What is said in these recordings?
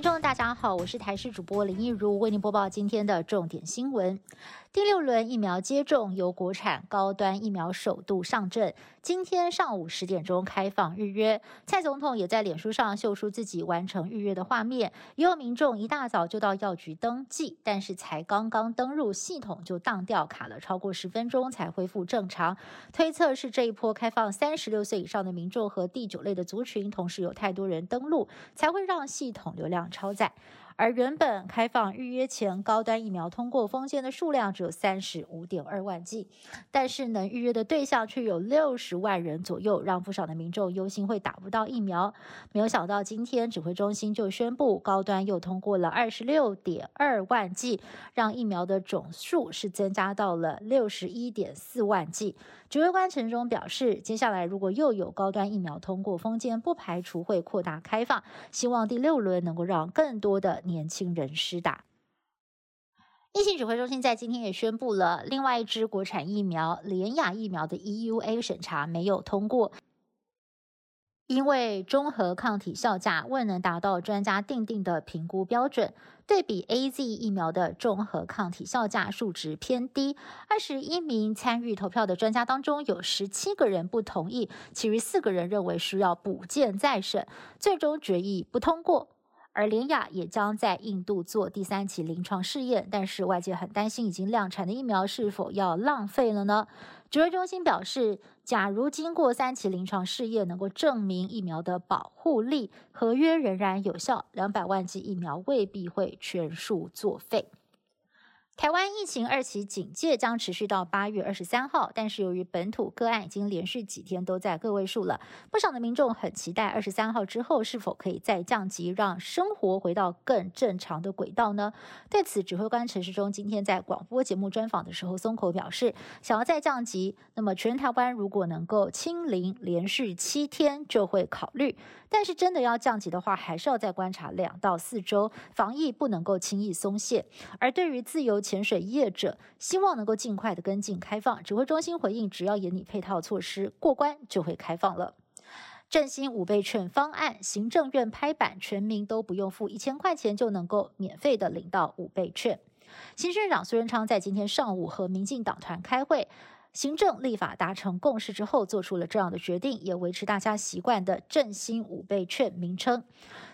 听众，大家好，我是台视主播林一如，为您播报今天的重点新闻。第六轮疫苗接种由国产高端疫苗首度上阵，今天上午十点钟开放预约。蔡总统也在脸书上秀出自己完成预约的画面，也有民众一大早就到药局登记，但是才刚刚登入系统就当掉，卡了超过十分钟才恢复正常。推测是这一波开放三十六岁以上的民众和第九类的族群，同时有太多人登录，才会让系统流量超载。而原本开放预约前高端疫苗通过封签的数量只有三十五点二万剂，但是能预约的对象却有六十十万人左右，让不少的民众忧心会打不到疫苗。没有想到今天指挥中心就宣布，高端又通过了二十六点二万剂，让疫苗的总数是增加到了六十一点四万剂。指挥官陈忠表示，接下来如果又有高端疫苗通过封签，不排除会扩大开放，希望第六轮能够让更多的。年轻人施打。疫情指挥中心在今天也宣布了，另外一支国产疫苗联雅疫苗的 EUA 审查没有通过，因为综合抗体效价未能达到专家定定的评估标准。对比 AZ 疫苗的综合抗体效价数值偏低，二十一名参与投票的专家当中，有十七个人不同意，其余四个人认为需要补件再审，最终决议不通过。而联雅也将在印度做第三期临床试验，但是外界很担心已经量产的疫苗是否要浪费了呢？指挥中心表示，假如经过三期临床试验能够证明疫苗的保护力，合约仍然有效，两百万剂疫苗未必会全数作废。台湾疫情二期警戒将持续到八月二十三号，但是由于本土个案已经连续几天都在个位数了，不少的民众很期待二十三号之后是否可以再降级，让生活回到更正常的轨道呢？对此，指挥官陈时中今天在广播节目专访的时候松口表示，想要再降级，那么全台湾如果能够清零连续七天就会考虑，但是真的要降级的话，还是要再观察两到四周，防疫不能够轻易松懈。而对于自由潜水业者希望能够尽快的跟进开放，指挥中心回应，只要严拟配套措施过关，就会开放了。振兴五倍券方案，行政院拍板，全民都不用付一千块钱就能够免费的领到五倍券。行政长苏贞昌在今天上午和民进党团开会。行政立法达成共识之后，做出了这样的决定，也维持大家习惯的振兴五倍券名称。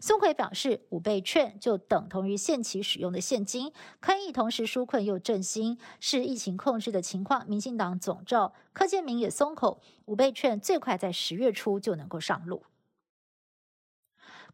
宋奎表示，五倍券就等同于现期使用的现金，可以同时纾困又振兴，是疫情控制的情况。民进党总召柯建明也松口，五倍券最快在十月初就能够上路。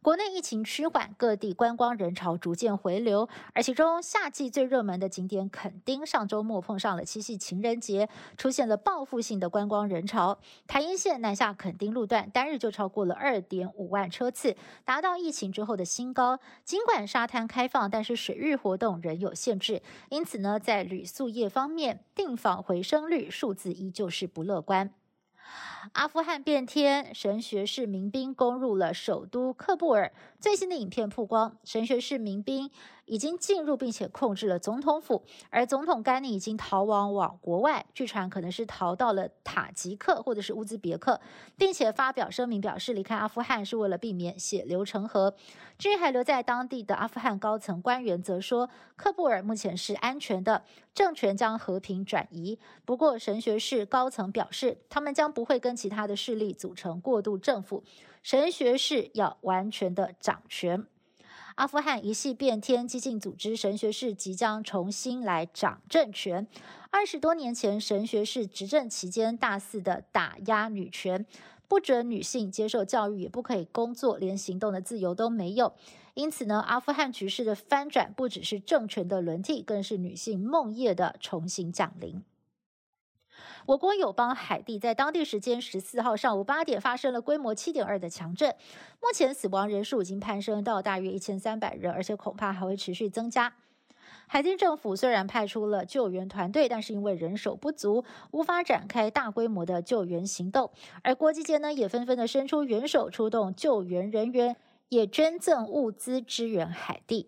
国内疫情趋缓，各地观光人潮逐渐回流，而其中夏季最热门的景点垦丁，上周末碰上了七夕情人节，出现了报复性的观光人潮。台阴线南下垦丁路段单日就超过了二点五万车次，达到疫情之后的新高。尽管沙滩开放，但是水域活动仍有限制，因此呢，在旅宿业方面，订房回升率数字依旧是不乐观。阿富汗变天，神学士民兵攻入了首都喀布尔。最新的影片曝光，神学士民兵已经进入并且控制了总统府，而总统甘尼已经逃亡往国外，据传可能是逃到了塔吉克或者是乌兹别克，并且发表声明表示离开阿富汗是为了避免血流成河。至于还留在当地的阿富汗高层官员则说，喀布尔目前是安全的，政权将和平转移。不过神学士高层表示，他们将不会。跟其他的势力组成过渡政府，神学士要完全的掌权。阿富汗一系变天，激进组织神学士即将重新来掌政权。二十多年前，神学士执政期间大肆的打压女权，不准女性接受教育，也不可以工作，连行动的自由都没有。因此呢，阿富汗局势的翻转，不只是政权的轮替，更是女性梦夜的重新降临。我国友邦海地在当地时间十四号上午八点发生了规模七点二的强震，目前死亡人数已经攀升到大约一千三百人，而且恐怕还会持续增加。海地政府虽然派出了救援团队，但是因为人手不足，无法展开大规模的救援行动。而国际间呢，也纷纷的伸出援手，出动救援人员，也捐赠物资支援海地。